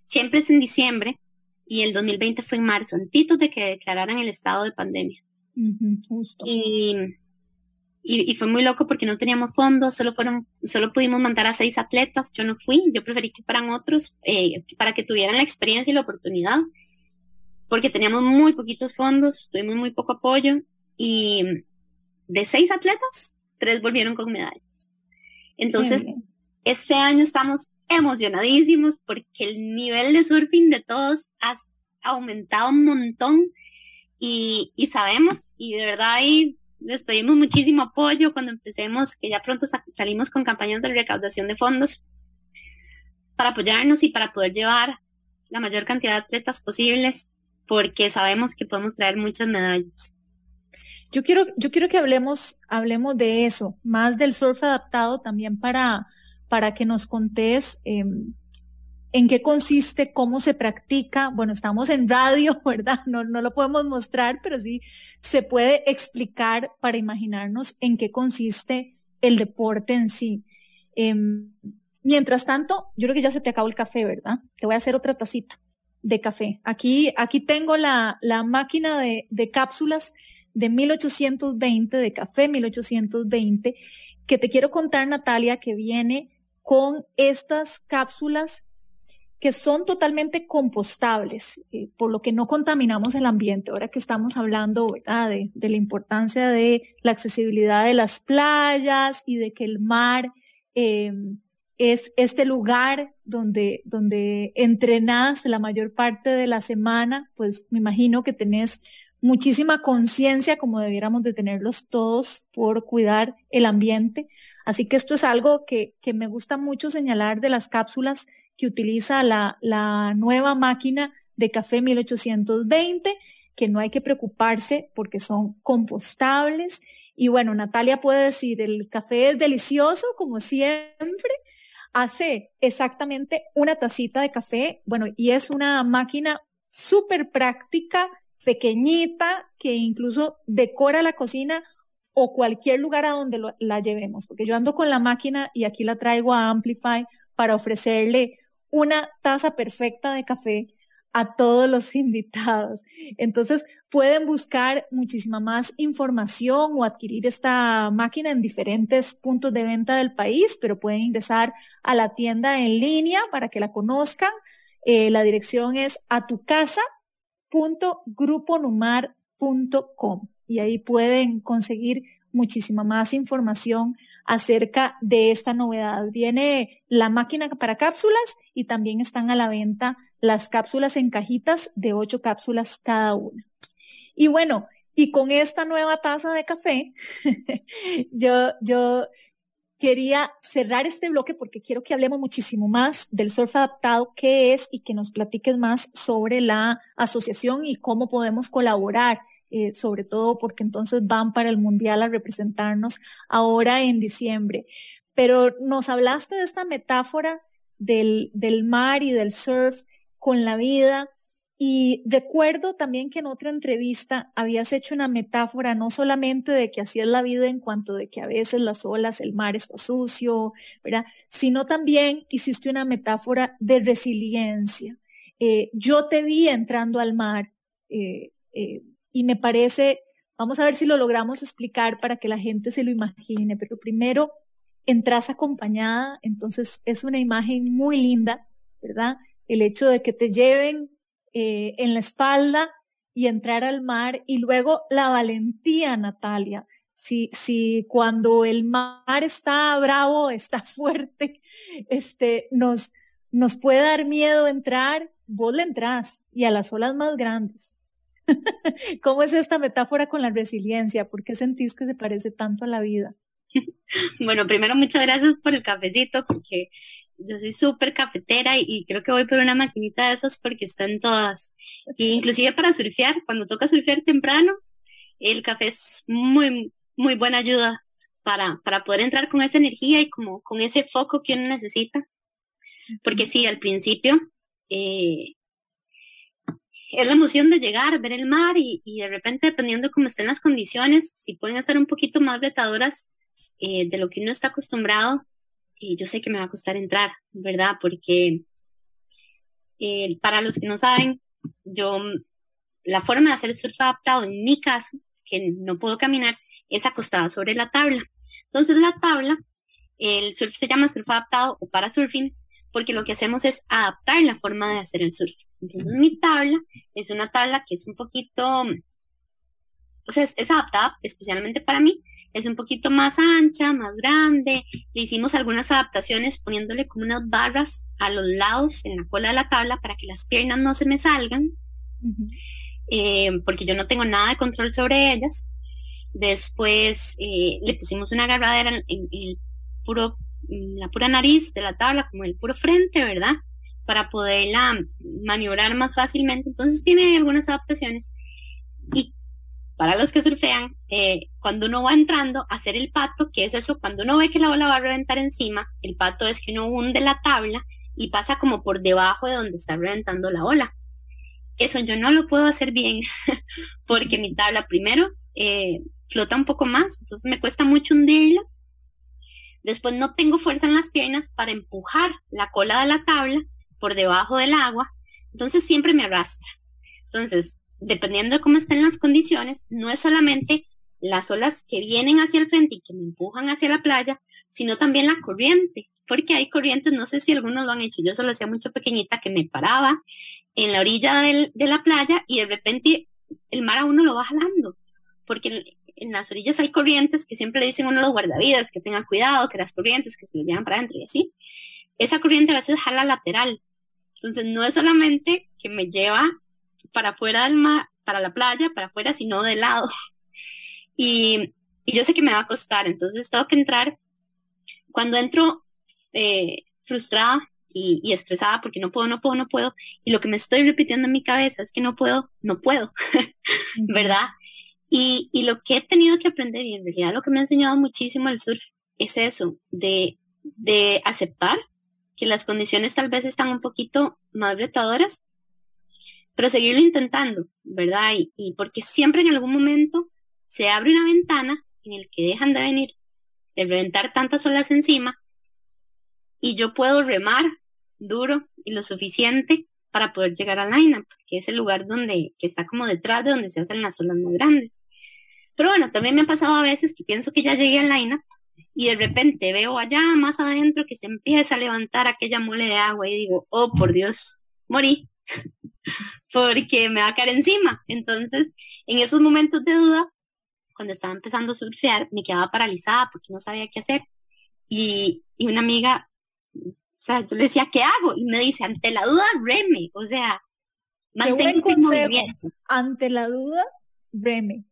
siempre es en diciembre, y el 2020 fue en marzo, antes de que declararan el estado de pandemia. justo. Y y, fue muy loco porque no teníamos fondos, solo fueron, solo pudimos mandar a seis atletas, yo no fui, yo preferí que fueran otros eh, para que tuvieran la experiencia y la oportunidad, porque teníamos muy poquitos fondos, tuvimos muy poco apoyo y de seis atletas, tres volvieron con medallas. Entonces, este año estamos emocionadísimos porque el nivel de surfing de todos ha aumentado un montón y, y sabemos, y de verdad ahí les pedimos muchísimo apoyo cuando empecemos, que ya pronto salimos con campañas de recaudación de fondos para apoyarnos y para poder llevar la mayor cantidad de atletas posibles, porque sabemos que podemos traer muchas medallas. Yo quiero, yo quiero que hablemos, hablemos de eso, más del surf adaptado también para, para que nos contés em, en qué consiste, cómo se practica. Bueno, estamos en radio, ¿verdad? No, no lo podemos mostrar, pero sí se puede explicar para imaginarnos en qué consiste el deporte en sí. Em, mientras tanto, yo creo que ya se te acabó el café, ¿verdad? Te voy a hacer otra tacita de café. Aquí, aquí tengo la, la máquina de, de cápsulas de 1820, de café 1820, que te quiero contar, Natalia, que viene con estas cápsulas que son totalmente compostables, eh, por lo que no contaminamos el ambiente. Ahora que estamos hablando De, la importancia de la accesibilidad de las playas y de que el mar em, es este lugar donde, donde entrenás la mayor parte de la semana, pues me imagino que tenés muchísima conciencia como debiéramos de tenerlos todos por cuidar el ambiente. Así que esto es algo que, que me gusta mucho señalar de las cápsulas que utiliza la, la nueva máquina de café 1820, que no hay que preocuparse porque son compostables. Y bueno, Natalia puede decir, el café es delicioso como siempre. Hace exactamente una tacita de café, bueno, y es una máquina súper práctica, pequeñita, que incluso decora la cocina o cualquier lugar a donde la llevemos, porque yo ando con la máquina y aquí la traigo a Amplify para ofrecerle una taza perfecta de café a todos los invitados. Entonces pueden buscar muchísima más información o adquirir esta máquina en diferentes puntos de venta del país, pero pueden ingresar a la tienda en línea para que la conozcan. Eh, la dirección es a tu casa.gruponumar.com y ahí pueden conseguir muchísima más información acerca de esta novedad. Viene la máquina para cápsulas y también están a la venta las cápsulas en cajitas de ocho cápsulas cada una. Y bueno, y con esta nueva taza de café, yo, yo quería cerrar este bloque porque quiero que hablemos muchísimo más del surf adaptado, qué es y que nos platiques más sobre la asociación y cómo podemos colaborar eh, sobre todo porque entonces van para el Mundial a representarnos ahora en diciembre. Pero nos hablaste de esta metáfora del, del mar y del surf con la vida. Y recuerdo también que en otra entrevista habías hecho una metáfora no solamente de que así es la vida en cuanto de que a veces las olas, el mar está sucio, ¿verdad? Sino también hiciste una metáfora de resiliencia. Eh, yo te vi entrando al mar eh, y me parece, vamos a ver si lo logramos explicar para que la gente se lo imagine, pero primero entras acompañada, entonces es una imagen muy linda, ¿verdad? El hecho de que te lleven eh, en la espalda y entrar al mar y luego la valentía, Natalia. Si, si cuando el mar está bravo, está fuerte, este, nos, nos puede dar miedo entrar, vos le entras y a las olas más grandes. ¿Cómo es esta metáfora con la resiliencia? ¿Por qué sentís que se parece tanto a la vida? Bueno, primero muchas gracias por el cafecito, porque yo soy súper cafetera y, creo que voy por una maquinita de esas porque están todas. Y inclusive para surfear, cuando toca surfear temprano, el café es muy, muy buena ayuda para, para poder entrar con esa energía y como con ese foco que uno necesita. Porque sí, al principio eh, es la emoción de llegar, ver el mar y, de repente, dependiendo de cómo estén las condiciones, si pueden estar un poquito más retadoras eh, de lo que uno está acostumbrado, yo sé que me va a costar entrar, ¿verdad? Porque eh, para los que no saben, yo, la forma de hacer surf adaptado en mi caso, que no puedo caminar, es acostada sobre la tabla. Entonces la tabla, el surf se llama surf adaptado o para surfing, porque lo que hacemos es adaptar la forma de hacer el surf. Entonces mi tabla es una tabla que es un poquito, o sea, es, adaptada especialmente para mí, es un poquito más ancha, más grande. Le hicimos algunas adaptaciones poniéndole como unas barras a los lados en la cola de la tabla para que las piernas no se me salgan, eh, porque yo no tengo nada de control sobre ellas. Después eh, le pusimos una agarradera en, el puro, la pura nariz de la tabla, como el puro frente, ¿verdad? Para poderla maniobrar más fácilmente. Entonces tiene algunas adaptaciones. Y para los que surfean, eh, cuando uno va entrando a hacer el pato, que es eso, cuando uno ve que la ola va a reventar encima, el pato es que uno hunde la tabla y pasa como por debajo de donde está reventando la ola. Eso yo no lo puedo hacer bien, porque mi tabla primero eh, flota un poco más, entonces me cuesta mucho hundirla. Después no tengo fuerza en las piernas para empujar la cola de la tabla por debajo del agua, entonces siempre me arrastra. Entonces, dependiendo de cómo estén las condiciones, no es solamente las olas que vienen hacia el frente y que me empujan hacia la playa, sino también la corriente, porque hay corrientes, no sé si algunos lo han hecho, yo solo hacía mucho pequeñita, que me paraba en la orilla de la playa y de repente el mar a uno lo va jalando, porque en las orillas hay corrientes que siempre dicen uno los guardavidas que tengan cuidado, que las corrientes que se lo llevan para adentro y así. Esa corriente a veces jala lateral. Entonces no es solamente que me lleva para afuera del mar, para la playa, para afuera, sino de lado. Y, yo sé que me va a costar, entonces tengo que entrar. Cuando entro eh, frustrada y, y, estresada porque no puedo, no puedo, no puedo, y lo que me estoy repitiendo en mi cabeza es que no puedo, no puedo, ¿verdad? Y, lo que he tenido que aprender, y en realidad lo que me ha enseñado muchísimo el surf, es eso, de, de aceptar que las condiciones tal vez están un poquito más retadoras, pero seguirlo intentando, ¿verdad? Y, porque siempre en algún momento se abre una ventana en el que dejan de venir, de reventar tantas olas encima, y yo puedo remar duro y lo suficiente para poder llegar al line que es el lugar donde, que está como detrás de donde se hacen las olas más grandes. Pero bueno, también me ha pasado a veces que pienso que ya llegué al line y de repente veo allá más adentro que se empieza a levantar aquella mole de agua y digo, oh, por Dios, morí, porque me va a caer encima. Entonces, en esos momentos de duda, cuando estaba empezando a surfear, me quedaba paralizada porque no sabía qué hacer. Y, y una amiga o sea, yo le decía, ¿qué hago? Y me dice, ante la duda, reme. O sea, mantén movimiento. Ante la duda, reme.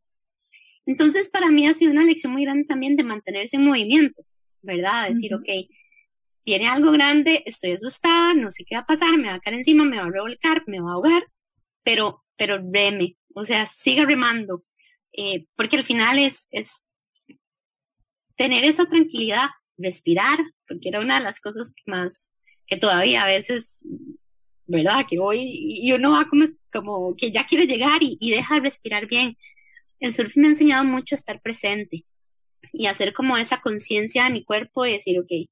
Entonces, para mí ha sido una lección muy grande también de mantenerse en movimiento, ¿verdad? Decir, ok, viene algo grande, estoy asustada, no sé qué va a pasar, me va a caer encima, me va a revolcar, me va a ahogar, pero, pero reme, o sea, siga remando, eh, porque al final es, es tener esa tranquilidad, respirar, porque era una de las cosas que más, que todavía a veces, ¿verdad? Que voy y uno va como, como que ya quiere llegar y, deja de respirar bien. El surf me ha enseñado mucho a estar presente y hacer como esa conciencia de mi cuerpo y decir, ok,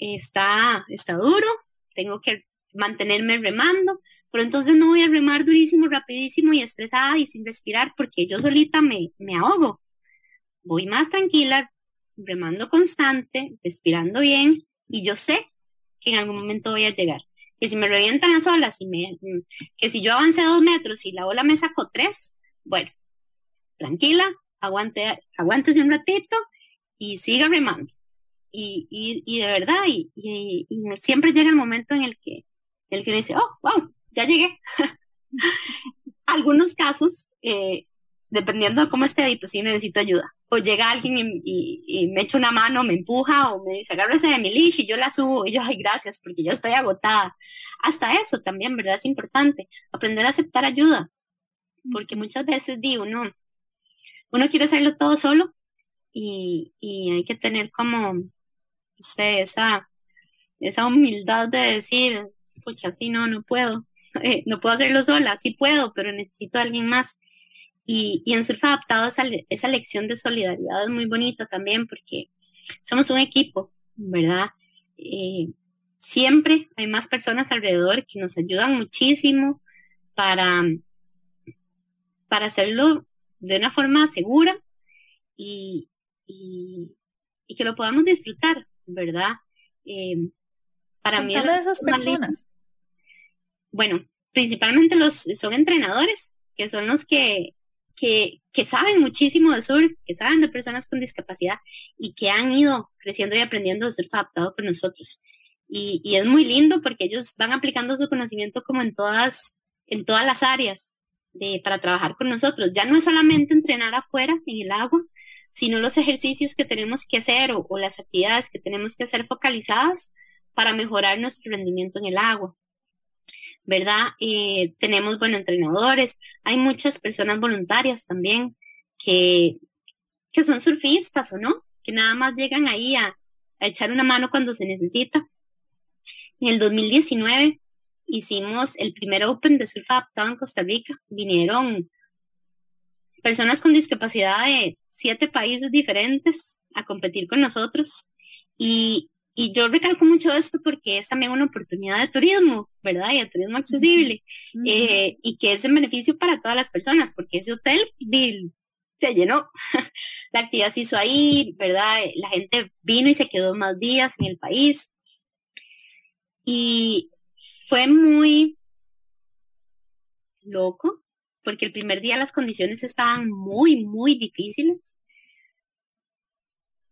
está, está duro, tengo que mantenerme remando, pero entonces no voy a remar durísimo, rapidísimo y estresada y sin respirar porque yo solita me, me ahogo. Voy más tranquila, remando constante, respirando bien, y yo sé que en algún momento voy a llegar. Que si me revientan las olas, y me, que si yo avancé dos metros y la ola me sacó tres, bueno, tranquila, aguante, aguántese un ratito y siga remando. Y, y, de verdad, y, y, siempre llega el momento en el que, el que dice, oh, wow, ya llegué. Algunos casos, eh, dependiendo de cómo esté pues sí necesito ayuda o llega alguien y, me echa una mano, me empuja o me dice, agárrese de mi leash y yo la subo y yo, ay, gracias, porque yo estoy agotada. Hasta eso también, ¿verdad? Es importante, aprender a aceptar ayuda, porque muchas veces digo, no, uno quiere hacerlo todo solo y, y hay que tener como, sé, esa, esa humildad de decir, pucha, sí, no, no puedo, no puedo hacerlo sola, sí puedo, pero necesito a alguien más. Y, en surf adaptado esa, esa lección de solidaridad es muy bonita también porque somos un equipo, ¿verdad? Eh, siempre hay más personas alrededor que nos ayudan muchísimo para, para hacerlo de una forma segura y, y, que lo podamos disfrutar, ¿verdad? Eh, para mí... de esas personas? Bueno, principalmente los son entrenadores, que son los que que, saben muchísimo de surf, que saben de personas con discapacidad y que han ido creciendo y aprendiendo de surf adaptado con nosotros. Y, es muy lindo porque ellos van aplicando su conocimiento como en todas, en todas las áreas de, para trabajar con nosotros. Ya no es solamente entrenar afuera en el agua, sino los ejercicios que tenemos que hacer o, las actividades que tenemos que hacer focalizadas para mejorar nuestro rendimiento en el agua. ¿verdad? Eh, tenemos, bueno, entrenadores, hay muchas personas voluntarias también que, que son surfistas o no, que nada más llegan ahí a, echar una mano cuando se necesita. En el 2019 hicimos el primer Open de surf adaptado en Costa Rica. Vinieron personas con discapacidad de siete países diferentes a competir con nosotros. Y, y yo recalco mucho esto porque es también una oportunidad de turismo, ¿verdad? Y de turismo accesible, eh, y que es en beneficio para todas las personas, porque ese hotel se llenó, la actividad se hizo ahí, ¿verdad? La gente vino y se quedó más días en el país. Y fue muy loco, porque el primer día las condiciones estaban muy, muy difíciles.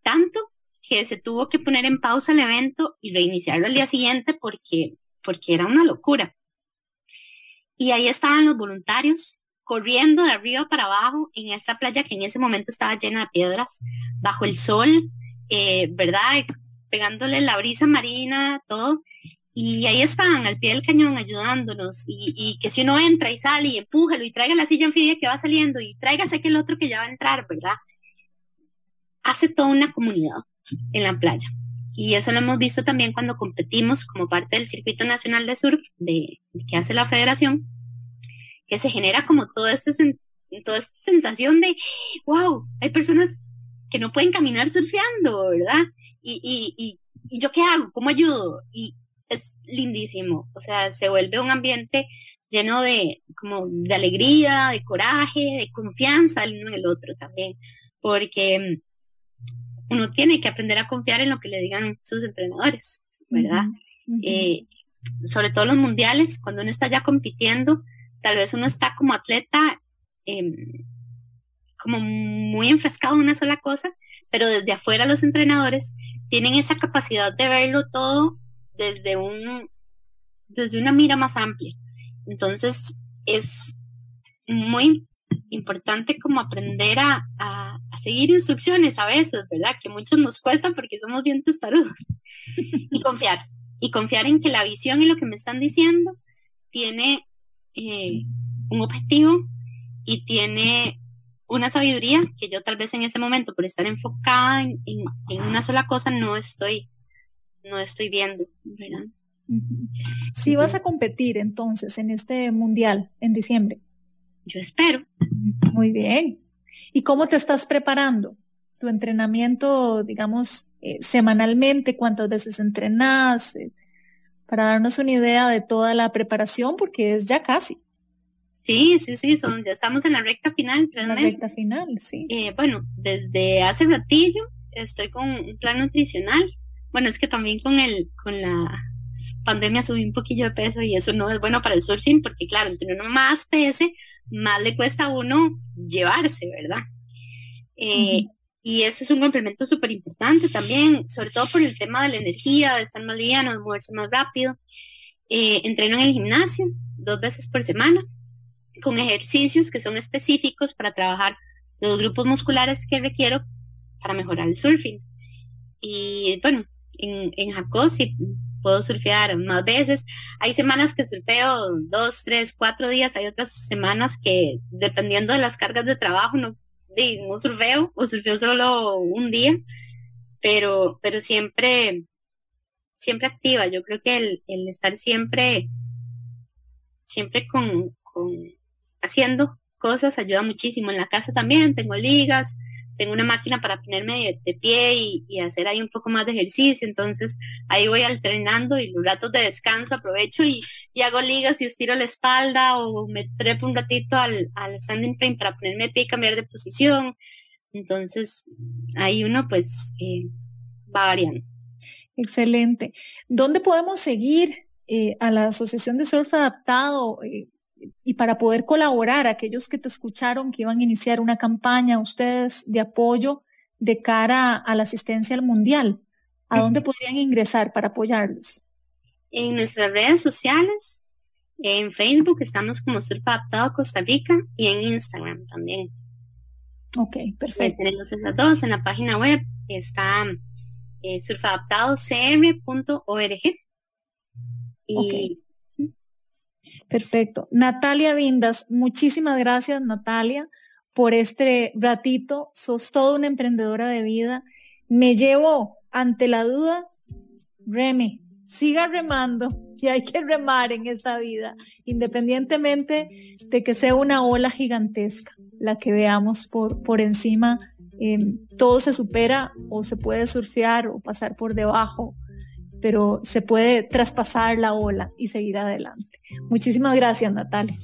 Tanto que se tuvo que poner en pausa el evento y reiniciarlo al día siguiente porque, porque era una locura. Y ahí estaban los voluntarios corriendo de arriba para abajo en esa playa que en ese momento estaba llena de piedras, bajo el sol, eh, ¿verdad? Pegándole la brisa marina, todo. Y ahí estaban al pie del cañón ayudándonos. Y, y, que si uno entra y sale y empújalo y traiga la silla anfibia que va saliendo y tráigase aquel otro que ya va a entrar, ¿verdad? Hace toda una comunidad en la playa. Y eso lo hemos visto también cuando competimos como parte del circuito nacional de surf de, que hace la federación, que se genera como todo este, toda esta sensación de, wow, hay personas que no pueden caminar surfeando, ¿verdad? Y, y, y, y yo qué hago, ¿cómo ayudo? Y lindísimo, o sea, se vuelve un ambiente lleno de como de alegría, de coraje, de confianza el uno en el otro también, porque uno tiene que aprender a confiar en lo que le digan sus entrenadores, ¿verdad? Eh, sobre todo los mundiales, cuando uno está ya compitiendo, tal vez uno está como atleta em, como muy enfrascado en una sola cosa, pero desde afuera los entrenadores tienen esa capacidad de verlo todo desde un desde una mira más amplia. Entonces es muy importante como aprender a, seguir instrucciones a veces, ¿verdad? Que muchos nos cuestan porque somos bien testarudos. y confiar. Y confiar en que la visión y lo que me están diciendo tiene eh, un objetivo y tiene una sabiduría que yo tal vez en ese momento, por estar enfocada en, una sola cosa, no estoy, no estoy viendo, ¿verdad? Si vas a competir entonces en este mundial en diciembre, yo espero. Muy bien. ¿Y cómo te estás preparando? Tu entrenamiento, digamos, eh, semanalmente, cuántas veces entrenas, eh, para darnos una idea de toda la preparación, porque es ya casi. Sí, sí, sí, son, ya estamos en la recta final. En la recta final, sí. Eh, bueno, desde hace ratillo estoy con un plan nutricional. Bueno, es que también con el, con la pandemia subí un poquillo de peso y eso no es bueno para el surfing porque claro, entre uno más pese, más le cuesta a uno llevarse, ¿verdad? Eh, y eso es un complemento súper importante también, sobre todo por el tema de la energía, de estar más liviano, de moverse más rápido. Eh, entreno en el gimnasio dos veces por semana con ejercicios que son específicos para trabajar los grupos musculares que requiero para mejorar el surfing. Y bueno, en, en Jacó puedo surfear más veces. Hay semanas que surfeo dos, tres, cuatro días. Hay otras semanas que, dependiendo de las cargas de trabajo, no, no surfeo o surfeo solo un día. Pero, pero siempre, siempre activa. Yo creo que el, el estar siempre, siempre con, con haciendo cosas ayuda muchísimo. En la casa también tengo ligas, tengo una máquina para ponerme de, pie y, hacer ahí un poco más de ejercicio, entonces ahí voy alternando y los ratos de descanso aprovecho y, hago ligas y estiro la espalda o me trepo un ratito al, al standing frame para ponerme de pie y cambiar de posición. Entonces ahí uno pues eh, va variando. Excelente. ¿Dónde podemos seguir eh, a la Asociación de Surf Adaptado? Eh, y para poder colaborar, aquellos que te escucharon que iban a iniciar una campaña, ustedes de apoyo de cara a la asistencia al mundial, ¿a dónde podrían ingresar para apoyarlos? En nuestras redes sociales, en Facebook estamos como Surf Adaptado Costa Rica y en Instagram también. Ok, perfecto. tenemos esas dos. En la página web está eh, surfadaptadocr.org. Y Perfecto. Natalia Vindas, muchísimas gracias Natalia por este ratito. Sos toda una emprendedora de vida. Me llevo ante la duda, reme, siga remando y hay que remar en esta vida, independientemente de que sea una ola gigantesca, la que veamos por, por encima. Em, todo se supera o se puede surfear o pasar por debajo pero se puede traspasar la ola y seguir adelante. Muchísimas gracias, Natalia.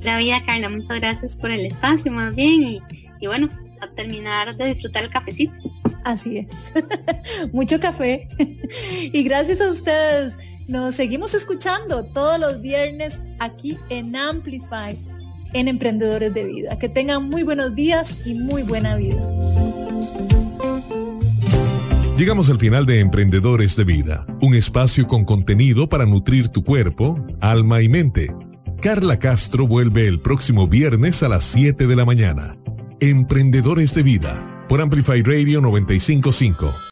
La vida, Carla, muchas gracias por el espacio, más bien, y, y bueno, a terminar de disfrutar el cafecito. Así es. Mucho café. y gracias a ustedes. Nos seguimos escuchando todos los viernes aquí en Amplify, en Emprendedores de Vida. Que tengan muy buenos días y muy buena vida. Llegamos al final de Emprendedores de Vida, un espacio con contenido para nutrir tu cuerpo, alma y mente. Carla Castro vuelve el próximo viernes a las 7 de la mañana. Emprendedores de Vida, por Amplify Radio 955.